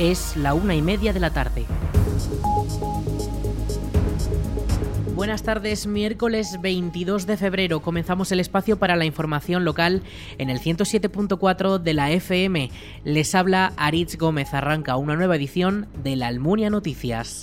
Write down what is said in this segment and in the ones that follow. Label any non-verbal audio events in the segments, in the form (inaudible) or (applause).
Es la una y media de la tarde. Buenas tardes, miércoles 22 de febrero comenzamos el espacio para la información local en el 107.4 de la FM. Les habla Aritz Gómez, arranca una nueva edición de la Almunia Noticias.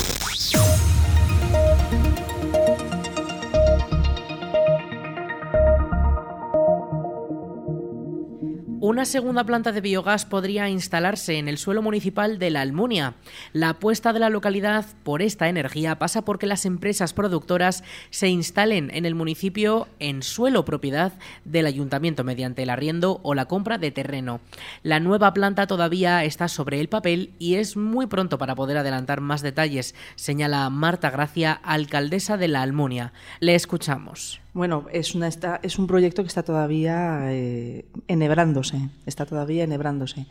Una segunda planta de biogás podría instalarse en el suelo municipal de La Almunia. La apuesta de la localidad por esta energía pasa porque las empresas productoras se instalen en el municipio en suelo propiedad del ayuntamiento mediante el arriendo o la compra de terreno. La nueva planta todavía está sobre el papel y es muy pronto para poder adelantar más detalles, señala Marta Gracia, alcaldesa de La Almunia. Le escuchamos. Bueno, es, una, es un proyecto que está todavía eh, enhebrándose, está todavía enhebrándose.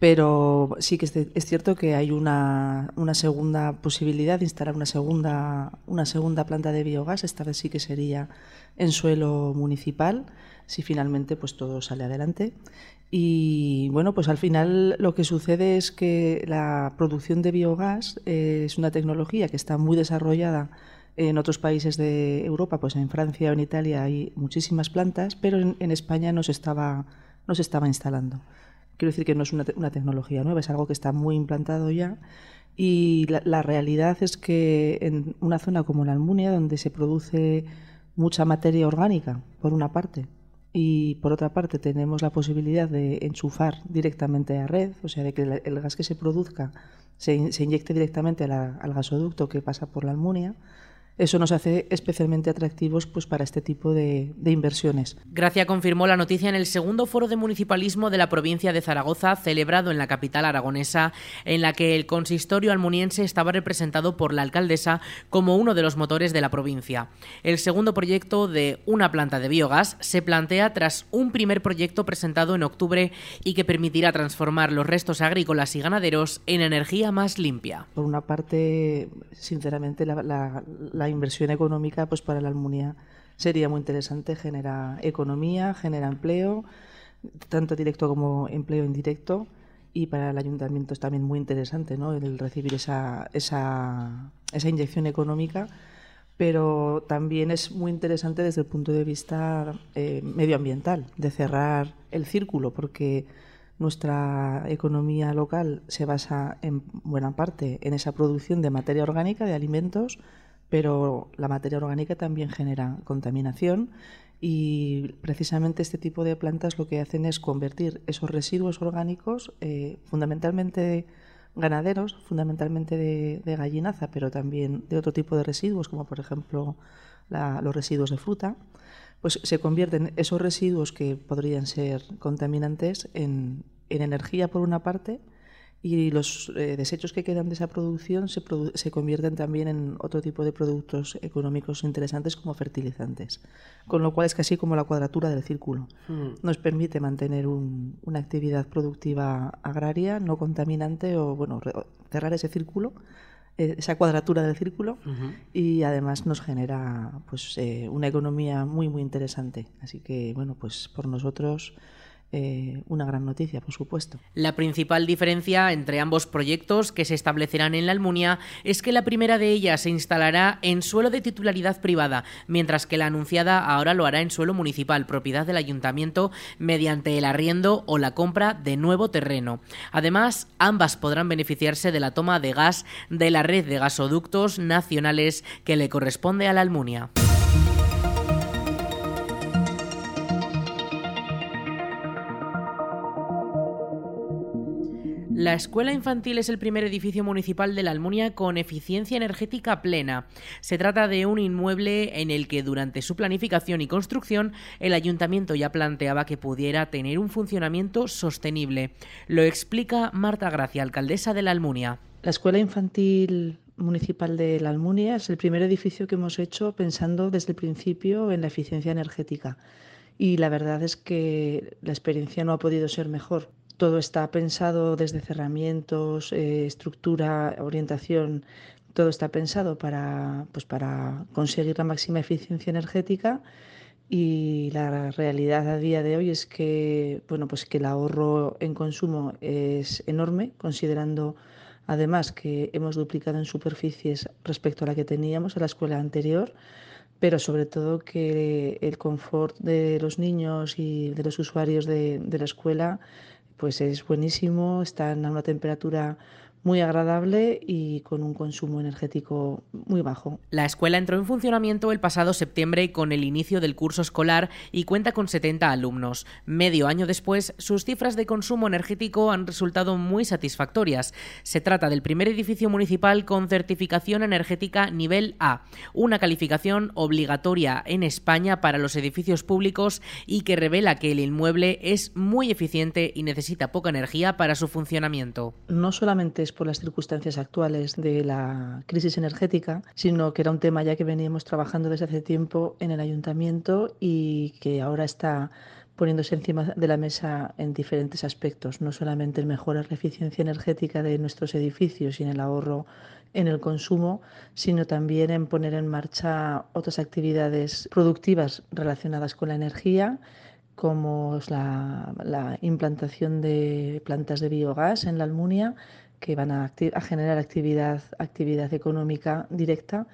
Pero sí que es, cierto que hay una, una, segunda posibilidad de instalar una segunda, una segunda planta de biogás. Esta vez sí que sería en suelo municipal, si finalmente pues todo sale adelante. Y bueno, pues al final lo que sucede es que la producción de biogás eh, es una tecnología que está muy desarrollada en otros países de Europa, pues en Francia o en Italia hay muchísimas plantas, pero en, España no se, estaba, no se estaba instalando. Quiero decir que no es una, tecnología nueva, es algo que está muy implantado ya. Y la, realidad es que en una zona como la Almunia, donde se produce mucha materia orgánica, por una parte, y por otra parte tenemos la posibilidad de enchufar directamente a red, o sea, de que el, gas que se produzca se, inyecte directamente al gasoducto que pasa por la Almunia, eso nos hace especialmente atractivos pues, para este tipo de, inversiones. Gracia confirmó la noticia en el segundo foro de municipalismo de la provincia de Zaragoza, celebrado en la capital aragonesa, en la que el consistorio almuniense estaba representado por la alcaldesa como uno de los motores de la provincia. El segundo proyecto de una planta de biogás se plantea tras un primer proyecto presentado en octubre y que permitirá transformar los restos agrícolas y ganaderos en energía más limpia. Por una parte, sinceramente, la, la inversión económica pues para la Almunia sería muy interesante, genera economía, genera empleo, tanto directo como empleo indirecto, y para el ayuntamiento es también muy interesante ¿no? el recibir esa, esa, esa inyección económica, pero también es muy interesante desde el punto de vista eh, medioambiental, de cerrar el círculo, porque nuestra economía local se basa en buena parte en esa producción de materia orgánica, de alimentos, pero la materia orgánica también genera contaminación y precisamente este tipo de plantas lo que hacen es convertir esos residuos orgánicos, eh, fundamentalmente ganaderos, fundamentalmente de, gallinaza, pero también de otro tipo de residuos, como por ejemplo los residuos de fruta, pues se convierten esos residuos que podrían ser contaminantes en energía por una parte y los eh, desechos que quedan de esa producción se, se, convierten también en otro tipo de productos económicos interesantes como fertilizantes. Con lo cual es casi como la cuadratura del círculo. Hmm. Nos permite mantener una actividad productiva agraria no contaminante o bueno cerrar ese círculo eh, esa cuadratura del círculo y además nos genera pues eh, una economía muy muy interesante así que bueno pues por nosotros eh, una gran noticia, por supuesto. La principal diferencia entre ambos proyectos que se establecerán en la Almunia es que la primera de ellas se instalará en suelo de titularidad privada, mientras que la anunciada ahora lo hará en suelo municipal, propiedad del ayuntamiento, mediante el arriendo o la compra de nuevo terreno. Además, ambas podrán beneficiarse de la toma de gas de la red de gasoductos nacionales que le corresponde a la Almunia. La escuela infantil es el primer edificio municipal de la Almunia con eficiencia energética plena. Se trata de un inmueble en el que durante su planificación y construcción el ayuntamiento ya planteaba que pudiera tener un funcionamiento sostenible. Lo explica Marta Gracia, alcaldesa de la Almunia. La escuela infantil municipal de la Almunia es el primer edificio que hemos hecho pensando desde el principio en la eficiencia energética. Y la verdad es que la experiencia no ha podido ser mejor todo está pensado desde cerramientos, eh, estructura, orientación, todo está pensado para, pues para conseguir la máxima eficiencia energética. Y la realidad a día de hoy es que, bueno, pues que el ahorro en consumo es enorme, considerando Además que hemos duplicado en superficies respecto a la que teníamos en la escuela anterior, pero sobre todo que el confort de los niños y de los usuarios de, de la escuela pues es buenísimo, están a una temperatura muy agradable y con un consumo energético muy bajo. La escuela entró en funcionamiento el pasado septiembre con el inicio del curso escolar y cuenta con 70 alumnos. Medio año después, sus cifras de consumo energético han resultado muy satisfactorias. Se trata del primer edificio municipal con certificación energética nivel A, una calificación obligatoria en España para los edificios públicos y que revela que el inmueble es muy eficiente y necesita poca energía para su funcionamiento. No solamente por las circunstancias actuales de la crisis energética, sino que era un tema ya que veníamos trabajando desde hace tiempo en el ayuntamiento y que ahora está poniéndose encima de la mesa en diferentes aspectos, no solamente en mejorar la eficiencia energética de nuestros edificios y en el ahorro en el consumo, sino también en poner en marcha otras actividades productivas relacionadas con la energía como la implantación de plantas de biogás en la Almunia que van a, a generar actividad, actividad económica directa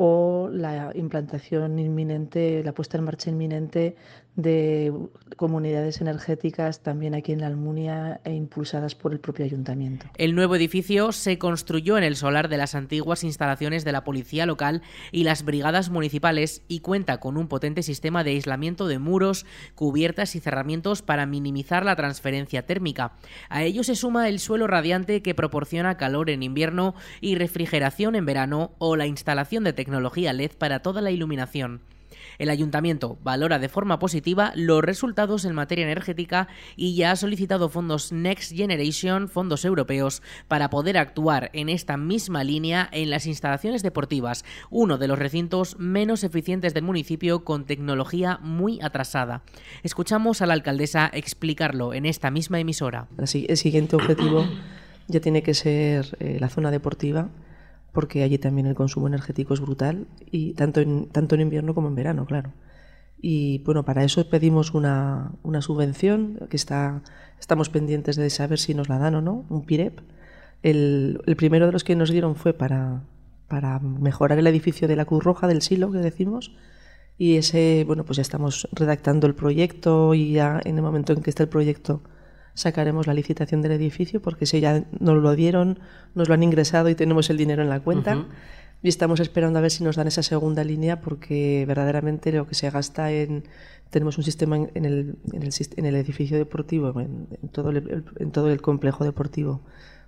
o la implantación inminente, la puesta en marcha inminente de comunidades energéticas también aquí en la Almunia e impulsadas por el propio ayuntamiento. El nuevo edificio se construyó en el solar de las antiguas instalaciones de la policía local y las brigadas municipales y cuenta con un potente sistema de aislamiento de muros, cubiertas y cerramientos para minimizar la transferencia térmica. A ello se suma el suelo radiante que proporciona calor en invierno y refrigeración en verano o la instalación de tecnología LED para toda la iluminación. El ayuntamiento valora de forma positiva los resultados en materia energética y ya ha solicitado fondos Next Generation, fondos europeos, para poder actuar en esta misma línea en las instalaciones deportivas, uno de los recintos menos eficientes del municipio con tecnología muy atrasada. Escuchamos a la alcaldesa explicarlo en esta misma emisora. El siguiente objetivo ya tiene que ser eh, la zona deportiva porque allí también el consumo energético es brutal, y tanto en, tanto en invierno como en verano, claro. Y bueno, para eso pedimos una, una subvención, que está, estamos pendientes de saber si nos la dan o no, un PIREP. El, el primero de los que nos dieron fue para, para mejorar el edificio de la Cruz Roja del Silo, que decimos, y ese, bueno, pues ya estamos redactando el proyecto y ya en el momento en que esté el proyecto sacaremos la licitación del edificio porque si ya nos lo dieron, nos lo han ingresado y tenemos el dinero en la cuenta. Y estamos esperando a ver si nos dan esa segunda línea porque verdaderamente lo que se gasta en... Tenemos un sistema en, el, en, el, edificio deportivo, en, todo el, en todo el complejo deportivo,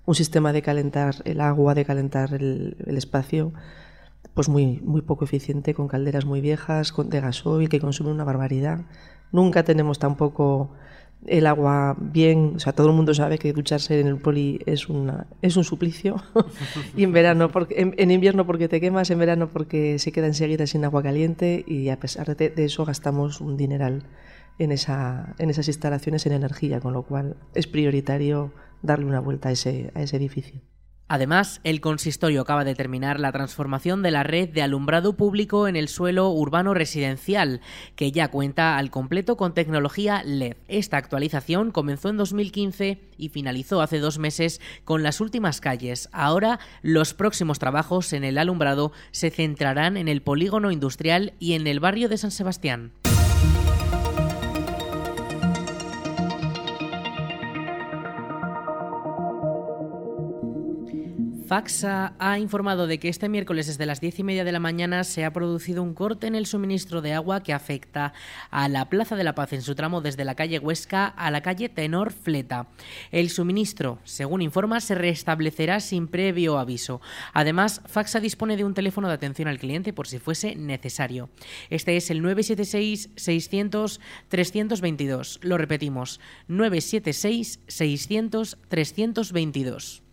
un sistema de calentar el agua, de calentar el, espacio, pues muy, muy poco eficiente, con calderas muy viejas, con, de gasoil, que consumen una barbaridad. Nunca tenemos tampoco el agua bien, o sea, todo el mundo sabe que ducharse en el poli es una es un suplicio (laughs) y en verano porque en, invierno porque te quemas, en verano porque se queda enseguida sin agua caliente y a pesar de, eso gastamos un dineral en esa en esas instalaciones en energía, con lo cual es prioritario darle una vuelta a ese a ese edificio. Además, el consistorio acaba de terminar la transformación de la red de alumbrado público en el suelo urbano residencial, que ya cuenta al completo con tecnología LED. Esta actualización comenzó en 2015 y finalizó hace dos meses con las últimas calles. Ahora, los próximos trabajos en el alumbrado se centrarán en el polígono industrial y en el barrio de San Sebastián. Faxa ha informado de que este miércoles desde las diez y media de la mañana se ha producido un corte en el suministro de agua que afecta a la Plaza de la Paz en su tramo desde la calle Huesca a la calle Tenor Fleta. El suministro, según informa, se restablecerá sin previo aviso. Además, Faxa dispone de un teléfono de atención al cliente por si fuese necesario. Este es el 976 600 322. Lo repetimos, 976 600 322.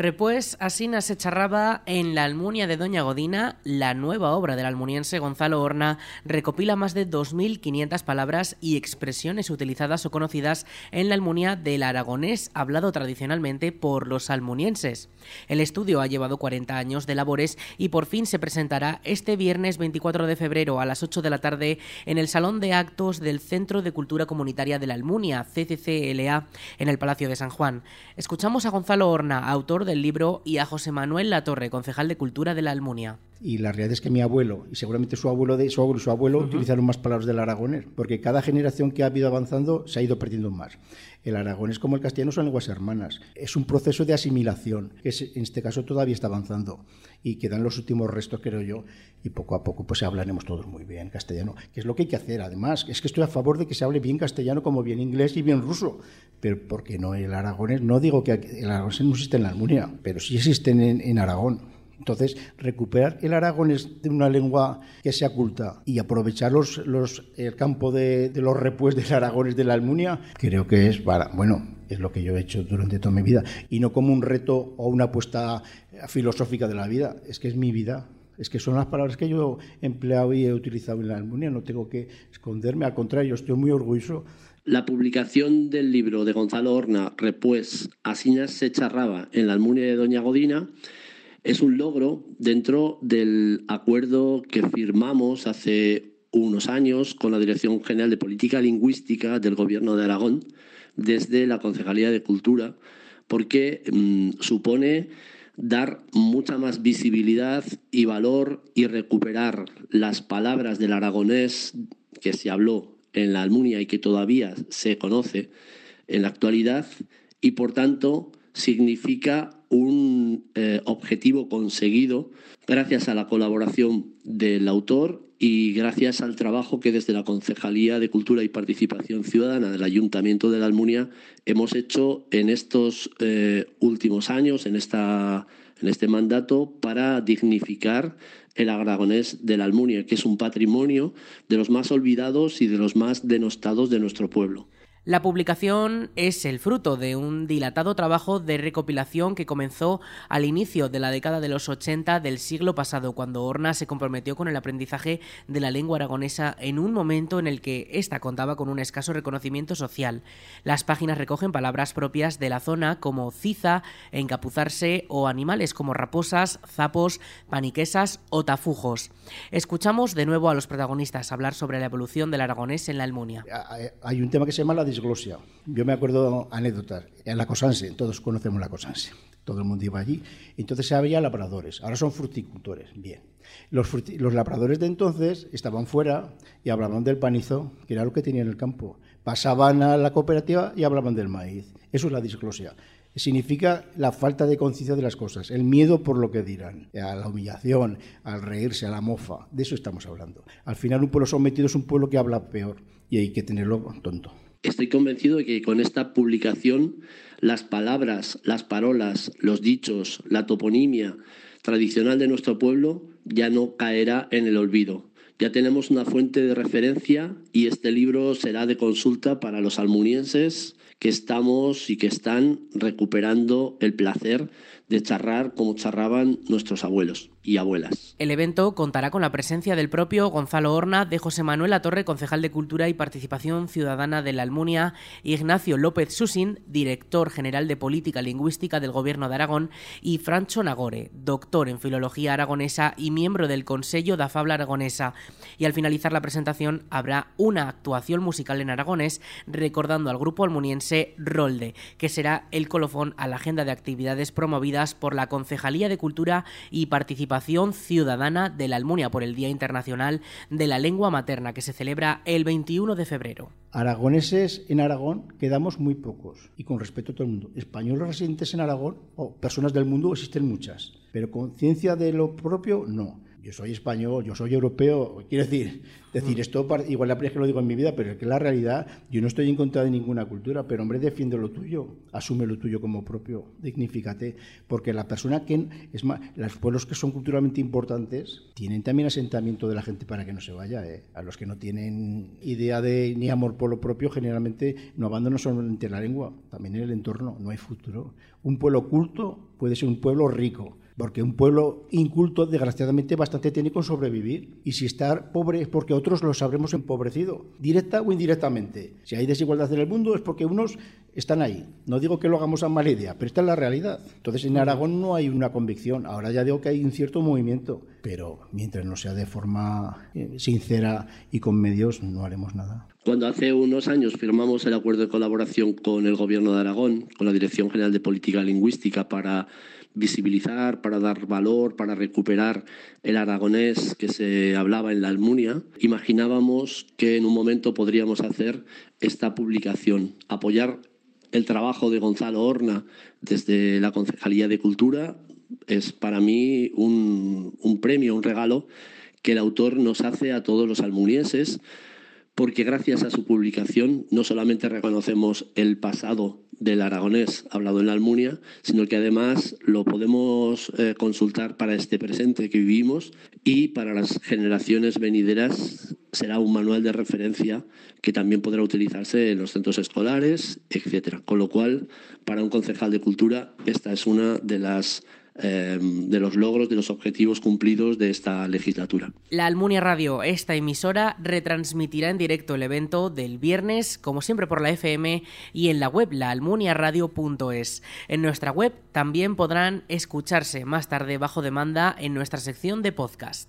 Repués, Asina se charraba en La Almunia de Doña Godina, la nueva obra del almuniense Gonzalo Horna recopila más de 2.500 palabras y expresiones utilizadas o conocidas en la Almunia del aragonés hablado tradicionalmente por los almunienses. El estudio ha llevado 40 años de labores y por fin se presentará este viernes 24 de febrero a las 8 de la tarde en el Salón de Actos del Centro de Cultura Comunitaria de la Almunia, CCCLA, en el Palacio de San Juan. Escuchamos a Gonzalo Horna, autor del libro, y a José Manuel Latorre, concejal de Cultura de la Almunia. Y la realidad es que mi abuelo y seguramente su abuelo de su abuelo y su abuelo utilizaron más palabras del aragonés, porque cada generación que ha ido avanzando se ha ido perdiendo más. El aragonés como el castellano son lenguas hermanas. Es un proceso de asimilación que en este caso todavía está avanzando y quedan los últimos restos, creo yo, y poco a poco pues hablaremos todos muy bien castellano, que es lo que hay que hacer. Además, es que estoy a favor de que se hable bien castellano como bien inglés y bien ruso, pero porque no el aragonés, no digo que el aragonés no existe en la Almunia, pero sí existe en Aragón. Entonces, recuperar el aragonés de una lengua que sea culta y aprovechar los, el campo de, los repues del aragonés de la Almunia, creo que es, bueno, es lo que yo he hecho durante toda mi vida. Y no como un reto o una apuesta filosófica de la vida, es que es mi vida. Es que son las palabras que yo he empleado y he utilizado en la Almunia, no tengo que esconderme, al contrario, estoy muy orgulloso. La publicación del libro de Gonzalo Horna, Repues, Asiñas se charraba en la Almunia de Doña Godina, es un logro dentro del acuerdo que firmamos hace unos años con la Dirección General de Política Lingüística del Gobierno de Aragón desde la Concejalía de Cultura, porque mm, supone dar mucha más visibilidad y valor y recuperar las palabras del aragonés que se habló en la Almunia y que todavía se conoce en la actualidad y por tanto significa un eh, objetivo conseguido gracias a la colaboración del autor y gracias al trabajo que desde la Concejalía de Cultura y Participación Ciudadana del Ayuntamiento de la Almunia hemos hecho en estos eh, últimos años, en, esta, en este mandato, para dignificar el aragonés de la Almunia, que es un patrimonio de los más olvidados y de los más denostados de nuestro pueblo. La publicación es el fruto de un dilatado trabajo de recopilación que comenzó al inicio de la década de los 80 del siglo pasado, cuando Horna se comprometió con el aprendizaje de la lengua aragonesa en un momento en el que ésta contaba con un escaso reconocimiento social. Las páginas recogen palabras propias de la zona como ciza, encapuzarse o animales como raposas, zapos, paniquesas o tafujos. Escuchamos de nuevo a los protagonistas hablar sobre la evolución del aragonés en la Almunia. Hay un tema que se llama la Yo me acuerdo anécdotas. En la Cosanse, todos conocemos la Cosanse. Todo el mundo iba allí. Entonces había labradores. Ahora son fruticultores. Bien. Los, los labradores de entonces estaban fuera y hablaban del panizo, que era lo que tenían en el campo. Pasaban a la cooperativa y hablaban del maíz. Eso es la disglosia significa la falta de conciencia de las cosas, el miedo por lo que dirán, a la humillación, al reírse, a la mofa. De eso estamos hablando. Al final un pueblo sometido es un pueblo que habla peor y hay que tenerlo tonto. Estoy convencido de que con esta publicación las palabras, las parolas, los dichos, la toponimia tradicional de nuestro pueblo ya no caerá en el olvido. Ya tenemos una fuente de referencia y este libro será de consulta para los almunienses que estamos y que están recuperando el placer de charrar como charraban nuestros abuelos y abuelas. El evento contará con la presencia del propio Gonzalo Horna, de José Manuel Latorre, concejal de Cultura y Participación Ciudadana de la Almunia, Ignacio López Susin, director general de Política Lingüística del Gobierno de Aragón, y Francho Nagore, doctor en Filología Aragonesa y miembro del Consejo da Fabla Aragonesa. Y al finalizar la presentación habrá una actuación musical en aragonés recordando al grupo almuniense Rolde, que será el colofón a la agenda de actividades promovidas por la Concejalía de Cultura y Participación ciudadana de la Almunia por el Día Internacional de la Lengua Materna, que se celebra el 21 de febrero. Aragoneses en Aragón quedamos muy pocos, y con respeto a todo el mundo. Españoles residentes en Aragón, o personas del mundo, existen muchas, pero conciencia de lo propio, no yo soy español, yo soy europeo, quiero decir, decir mm. esto, igual la primera vez que lo digo en mi vida, pero es que la realidad, yo no estoy en contra de ninguna cultura, pero hombre, defiende lo tuyo, asume lo tuyo como propio, dignifícate, porque la persona que, es más, los pueblos que son culturalmente importantes tienen también asentamiento de la gente para que no se vaya, ¿eh? a los que no tienen idea de ni amor por lo propio, generalmente no abandonan solamente la lengua, también en el entorno, no hay futuro. Un pueblo culto puede ser un pueblo rico, porque un pueblo inculto, desgraciadamente, bastante tiene con sobrevivir. Y si está pobre es porque otros los habremos empobrecido, directa o indirectamente. Si hay desigualdad en el mundo es porque unos están ahí. No digo que lo hagamos a mala idea, pero esta es la realidad. Entonces en Aragón no hay una convicción. Ahora ya digo que hay un cierto movimiento, pero mientras no sea de forma eh, sincera y con medios, no haremos nada. Cuando hace unos años firmamos el acuerdo de colaboración con el Gobierno de Aragón, con la Dirección General de Política Lingüística, para visibilizar, para dar valor, para recuperar el aragonés que se hablaba en la Almunia, imaginábamos que en un momento podríamos hacer esta publicación, apoyar el trabajo de Gonzalo Horna desde la Concejalía de Cultura es para mí un, un premio, un regalo que el autor nos hace a todos los almunienses porque gracias a su publicación no solamente reconocemos el pasado del aragonés hablado en la Almunia, sino que además lo podemos eh, consultar para este presente que vivimos y para las generaciones venideras será un manual de referencia que también podrá utilizarse en los centros escolares, etcétera. Con lo cual, para un concejal de cultura, esta es una de las Em, de los logros, de los objetivos cumplidos de esta legislatura. La Almunia Radio, esta emisora, retransmitirá en directo el evento del viernes, como siempre por la FM, y en la web laalmuniaradio.es. En nuestra web también podrán escucharse más tarde bajo demanda en nuestra sección de podcast.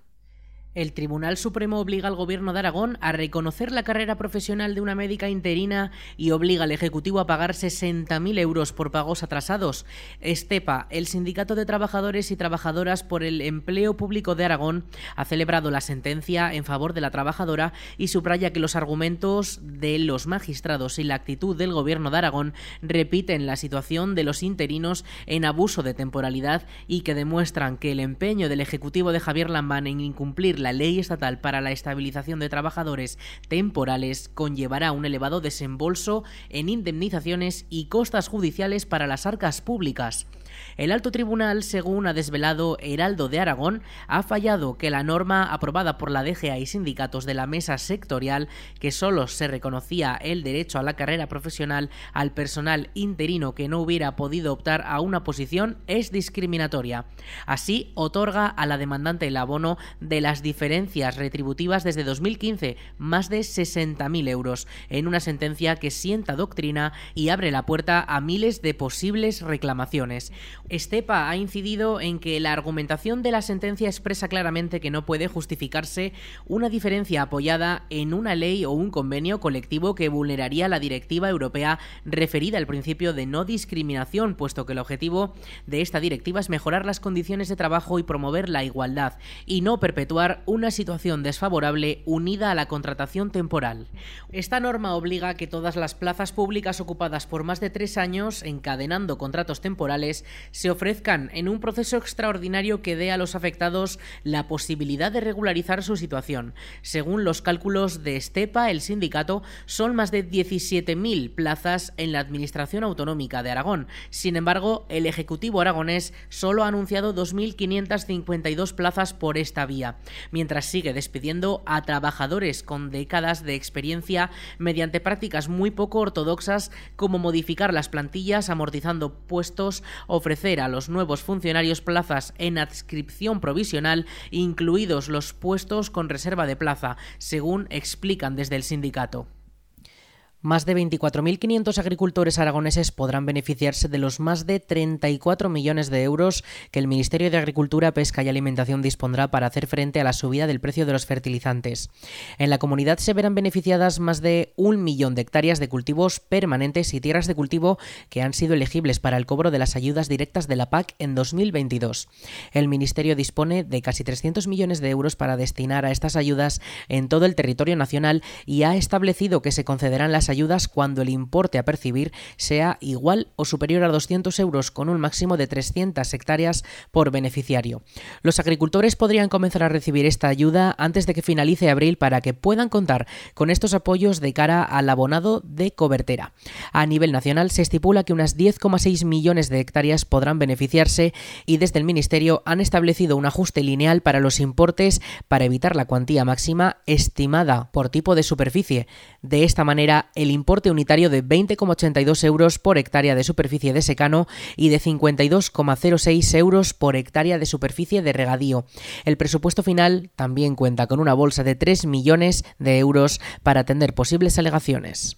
El Tribunal Supremo obliga al Gobierno de Aragón a reconocer la carrera profesional de una médica interina y obliga al Ejecutivo a pagar 60.000 euros por pagos atrasados. Estepa, el Sindicato de Trabajadores y Trabajadoras por el Empleo Público de Aragón, ha celebrado la sentencia en favor de la trabajadora y subraya que los argumentos de los magistrados y la actitud del Gobierno de Aragón repiten la situación de los interinos en abuso de temporalidad y que demuestran que el empeño del Ejecutivo de Javier Lambán en incumplir la ley estatal para la estabilización de trabajadores temporales conllevará un elevado desembolso en indemnizaciones y costas judiciales para las arcas públicas. El alto tribunal, según ha desvelado Heraldo de Aragón, ha fallado que la norma aprobada por la DGA y sindicatos de la mesa sectorial, que solo se reconocía el derecho a la carrera profesional al personal interino que no hubiera podido optar a una posición, es discriminatoria. Así, otorga a la demandante el abono de las diferencias retributivas desde 2015, más de 60.000 euros, en una sentencia que sienta doctrina y abre la puerta a miles de posibles reclamaciones. Estepa ha incidido en que la argumentación de la sentencia expresa claramente que no puede justificarse una diferencia apoyada en una ley o un convenio colectivo que vulneraría la directiva europea referida al principio de no discriminación, puesto que el objetivo de esta directiva es mejorar las condiciones de trabajo y promover la igualdad, y no perpetuar una situación desfavorable unida a la contratación temporal. Esta norma obliga a que todas las plazas públicas ocupadas por más de tres años, encadenando contratos temporales, se ofrezcan en un proceso extraordinario que dé a los afectados la posibilidad de regularizar su situación. Según los cálculos de Estepa, el sindicato, son más de 17.000 plazas en la Administración Autonómica de Aragón. Sin embargo, el Ejecutivo aragonés solo ha anunciado 2.552 plazas por esta vía, mientras sigue despidiendo a trabajadores con décadas de experiencia mediante prácticas muy poco ortodoxas como modificar las plantillas amortizando puestos, ofrecer a los nuevos funcionarios plazas en adscripción provisional, incluidos los puestos con reserva de plaza, según explican desde el sindicato. Más de 24.500 agricultores aragoneses podrán beneficiarse de los más de 34 millones de euros que el Ministerio de Agricultura, Pesca y Alimentación dispondrá para hacer frente a la subida del precio de los fertilizantes. En la comunidad se verán beneficiadas más de un millón de hectáreas de cultivos permanentes y tierras de cultivo que han sido elegibles para el cobro de las ayudas directas de la PAC en 2022. El Ministerio dispone de casi 300 millones de euros para destinar a estas ayudas en todo el territorio nacional y ha establecido que se concederán las ayudas cuando el importe a percibir sea igual o superior a 200 euros con un máximo de 300 hectáreas por beneficiario. Los agricultores podrían comenzar a recibir esta ayuda antes de que finalice abril para que puedan contar con estos apoyos de cara al abonado de cobertera. A nivel nacional se estipula que unas 10,6 millones de hectáreas podrán beneficiarse y desde el Ministerio han establecido un ajuste lineal para los importes para evitar la cuantía máxima estimada por tipo de superficie. De esta manera, el importe unitario de 20,82 euros por hectárea de superficie de secano y de 52,06 euros por hectárea de superficie de regadío. El presupuesto final también cuenta con una bolsa de 3 millones de euros para atender posibles alegaciones.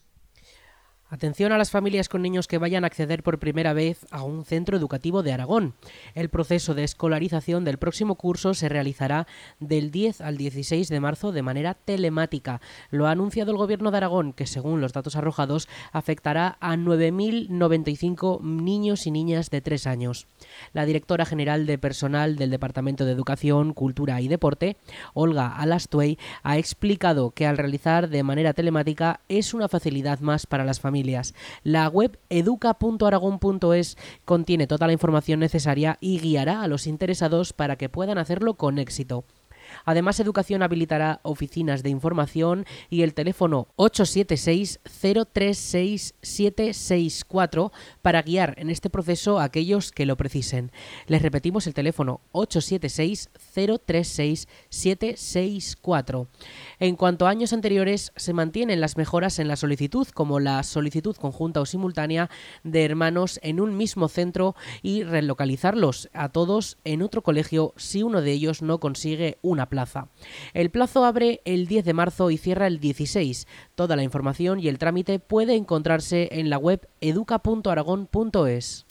Atención a las familias con niños que vayan a acceder por primera vez a un centro educativo de Aragón. El proceso de escolarización del próximo curso se realizará del 10 al 16 de marzo de manera telemática. Lo ha anunciado el Gobierno de Aragón, que según los datos arrojados afectará a 9.095 niños y niñas de 3 años. La directora general de personal del Departamento de Educación, Cultura y Deporte, Olga Alastuey, ha explicado que al realizar de manera telemática es una facilidad más para las familias la web educa.aragón.es contiene toda la información necesaria y guiará a los interesados para que puedan hacerlo con éxito. Además, Educación habilitará oficinas de información y el teléfono 876-036-764 para guiar en este proceso a aquellos que lo precisen. Les repetimos el teléfono 876-036-764. En cuanto a años anteriores, se mantienen las mejoras en la solicitud, como la solicitud conjunta o simultánea de hermanos en un mismo centro y relocalizarlos a todos en otro colegio si uno de ellos no consigue una plaza. El plazo abre el 10 de marzo y cierra el 16. Toda la información y el trámite puede encontrarse en la web educa.aragón.es.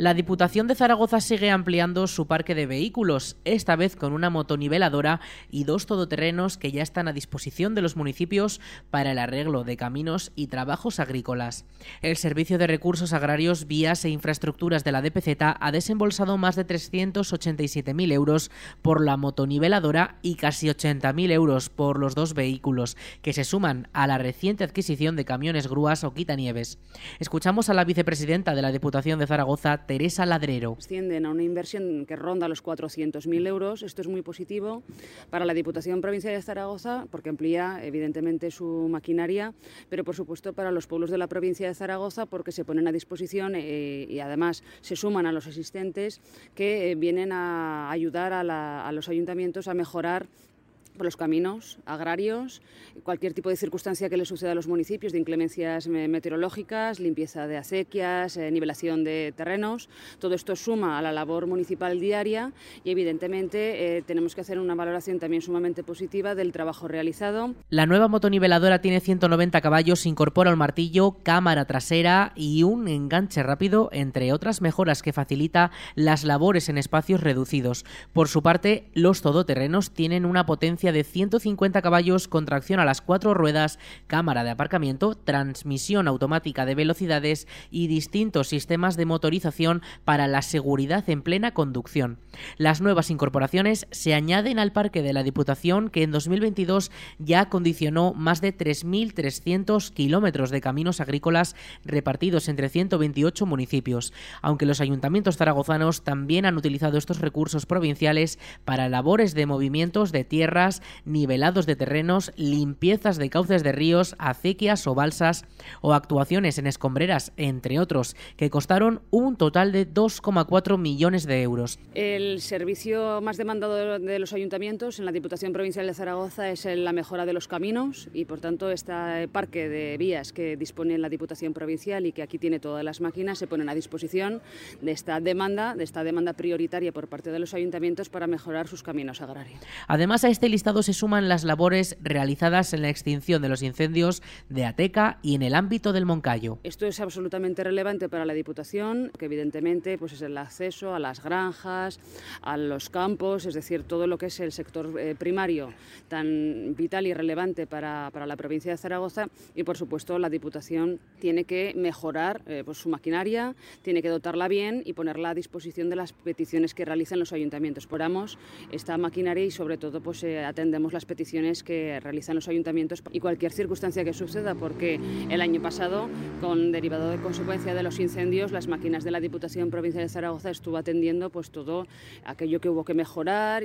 La Diputación de Zaragoza sigue ampliando su parque de vehículos, esta vez con una motoniveladora y dos todoterrenos que ya están a disposición de los municipios para el arreglo de caminos y trabajos agrícolas. El Servicio de Recursos Agrarios, Vías e Infraestructuras de la DPZ ha desembolsado más de 387.000 euros por la motoniveladora y casi 80.000 euros por los dos vehículos, que se suman a la reciente adquisición de camiones grúas o quitanieves. Escuchamos a la vicepresidenta de la Diputación de Zaragoza, Teresa Ladrero. Ascienden a una inversión que ronda los 400.000 euros. Esto es muy positivo para la Diputación Provincial de Zaragoza porque amplía evidentemente su maquinaria, pero por supuesto para los pueblos de la provincia de Zaragoza porque se ponen a disposición eh, y además se suman a los asistentes que eh, vienen a ayudar a los ayuntamientos a mejorar por los caminos agrarios, cualquier tipo de circunstancia que le suceda a los municipios, de inclemencias meteorológicas, limpieza de acequias, eh, nivelación de terrenos. Todo esto suma a la labor municipal diaria y evidentemente eh, tenemos que hacer una valoración también sumamente positiva del trabajo realizado. La nueva motoniveladora tiene 190 caballos, incorpora un martillo, cámara trasera y un enganche rápido, entre otras mejoras que facilita las labores en espacios reducidos. Por su parte, los todoterrenos tienen una potencia de 150 caballos con tracción a las cuatro ruedas, cámara de aparcamiento, transmisión automática de velocidades y distintos sistemas de motorización para la seguridad en plena conducción. Las nuevas incorporaciones se añaden al parque de la Diputación que en 2022 ya acondicionó más de 3.300 kilómetros de caminos agrícolas repartidos entre 128 municipios, aunque los ayuntamientos zaragozanos también han utilizado estos recursos provinciales para labores de movimientos de tierras, nivelados de terrenos, limpiezas de cauces de ríos, acequias o balsas o actuaciones en escombreras, entre otros, que costaron un total de 2,4 millones de euros. El servicio más demandado de los ayuntamientos en la Diputación Provincial de Zaragoza es la mejora de los caminos y, por tanto, este parque de vías que dispone la Diputación Provincial y que aquí tiene todas las máquinas se ponen a disposición de esta demanda, de esta demanda prioritaria por parte de los ayuntamientos para mejorar sus caminos agrarios. Además, a este listado se suman las labores realizadas en la extinción de los incendios de Ateca y en el ámbito del Moncayo. Esto es absolutamente relevante para la Diputación, que evidentemente pues es el acceso a las granjas, a los campos, es decir, todo lo que es el sector eh, primario tan vital y relevante para, para, la provincia de Zaragoza y por supuesto la Diputación tiene que mejorar eh, pues, su maquinaria, tiene que dotarla bien y ponerla a disposición de las peticiones que realizan los ayuntamientos. Poramos esta maquinaria y sobre todo pues eh, atendemos las peticiones que realizan los ayuntamientos y cualquier circunstancia que suceda porque el año pasado con derivado de consecuencia de los incendios las máquinas de la Diputación Provincial de Zaragoza estuvo atendiendo pues todo aquello que hubo que mejorar.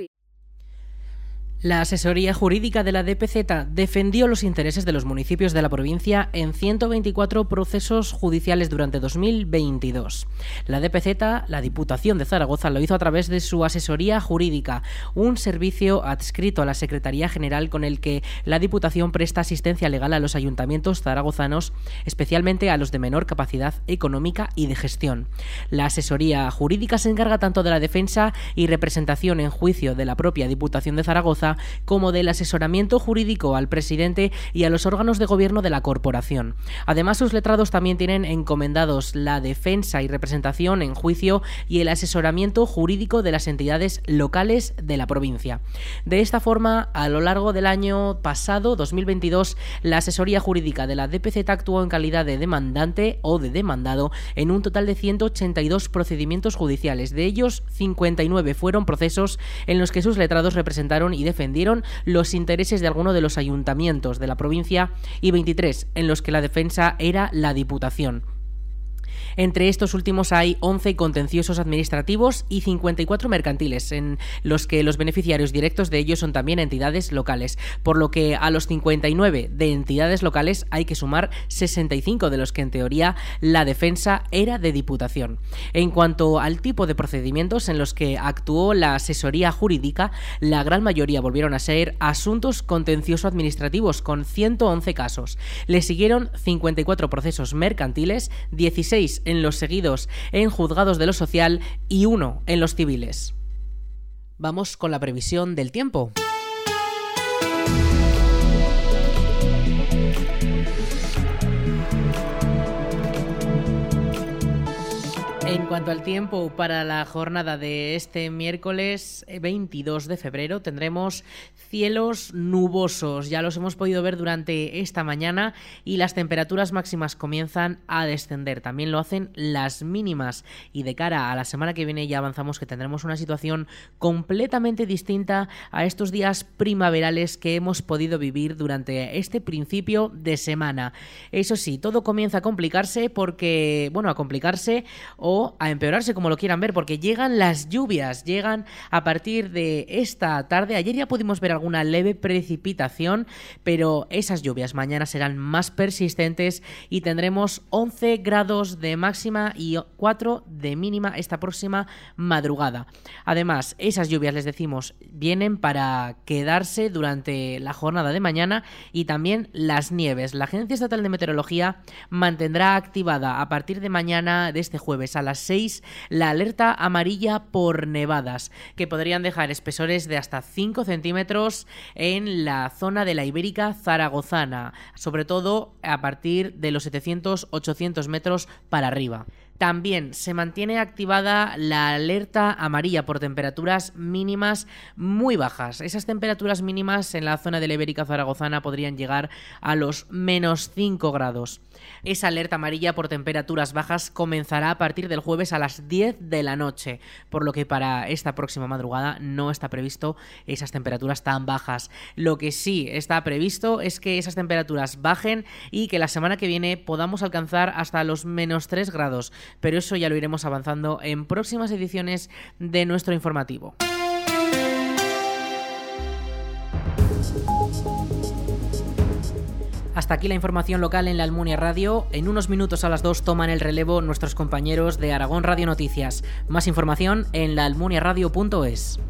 La asesoría jurídica de la DPZ defendió los intereses de los municipios de la provincia en 124 procesos judiciales durante 2022. La DPZ, la Diputación de Zaragoza, lo hizo a través de su asesoría jurídica, un servicio adscrito a la Secretaría General con el que la Diputación presta asistencia legal a los ayuntamientos zaragozanos, especialmente a los de menor capacidad económica y de gestión. La asesoría jurídica se encarga tanto de la defensa y representación en juicio de la propia Diputación de Zaragoza como del asesoramiento jurídico al presidente y a los órganos de gobierno de la corporación. Además, sus letrados también tienen encomendados la defensa y representación en juicio y el asesoramiento jurídico de las entidades locales de la provincia. De esta forma, a lo largo del año pasado, 2022, la asesoría jurídica de la DPZ actuó en calidad de demandante o de demandado en un total de 182 procedimientos judiciales. De ellos, 59 fueron procesos en los que sus letrados representaron y defendieron los intereses de alguno de los ayuntamientos de la provincia y 23 en los que la defensa era la Diputación. Entre estos últimos hay 11 contenciosos administrativos y 54 mercantiles, en los que los beneficiarios directos de ellos son también entidades locales, por lo que a los 59 de entidades locales hay que sumar 65 de los que en teoría la defensa era de diputación. En cuanto al tipo de procedimientos en los que actuó la asesoría jurídica, la gran mayoría volvieron a ser asuntos contencioso administrativos con 111 casos. Le siguieron 54 procesos mercantiles, 16 en los seguidos en juzgados de lo social y uno en los civiles. Vamos con la previsión del tiempo. En cuanto al tiempo para la jornada de este miércoles 22 de febrero, tendremos cielos nubosos. Ya los hemos podido ver durante esta mañana y las temperaturas máximas comienzan a descender. También lo hacen las mínimas. Y de cara a la semana que viene ya avanzamos que tendremos una situación completamente distinta a estos días primaverales que hemos podido vivir durante este principio de semana. Eso sí, todo comienza a complicarse porque, bueno, a complicarse a empeorarse como lo quieran ver, porque llegan las lluvias, llegan a partir de esta tarde. Ayer ya pudimos ver alguna leve precipitación, pero esas lluvias mañana serán más persistentes y tendremos 11 grados de máxima y 4 de mínima esta próxima madrugada. Además, esas lluvias, les decimos, vienen para quedarse durante la jornada de mañana y también las nieves. La Agencia Estatal de Meteorología mantendrá activada a partir de mañana, de este jueves a las 6 la alerta amarilla por nevadas, que podrían dejar espesores de hasta 5 centímetros en la zona de la Ibérica zaragozana, sobre todo a partir de los 700-800 metros para arriba. También se mantiene activada la alerta amarilla por temperaturas mínimas muy bajas. Esas temperaturas mínimas en la zona de la Ibérica Zaragozana podrían llegar a los menos 5 grados. Esa alerta amarilla por temperaturas bajas comenzará a partir del jueves a las 10 de la noche, por lo que para esta próxima madrugada no está previsto esas temperaturas tan bajas. Lo que sí está previsto es que esas temperaturas bajen y que la semana que viene podamos alcanzar hasta los menos 3 grados pero eso ya lo iremos avanzando en próximas ediciones de nuestro informativo. Hasta aquí la información local en la Almunia Radio. En unos minutos a las 2 toman el relevo nuestros compañeros de Aragón Radio Noticias. Más información en laalmuniaradio.es.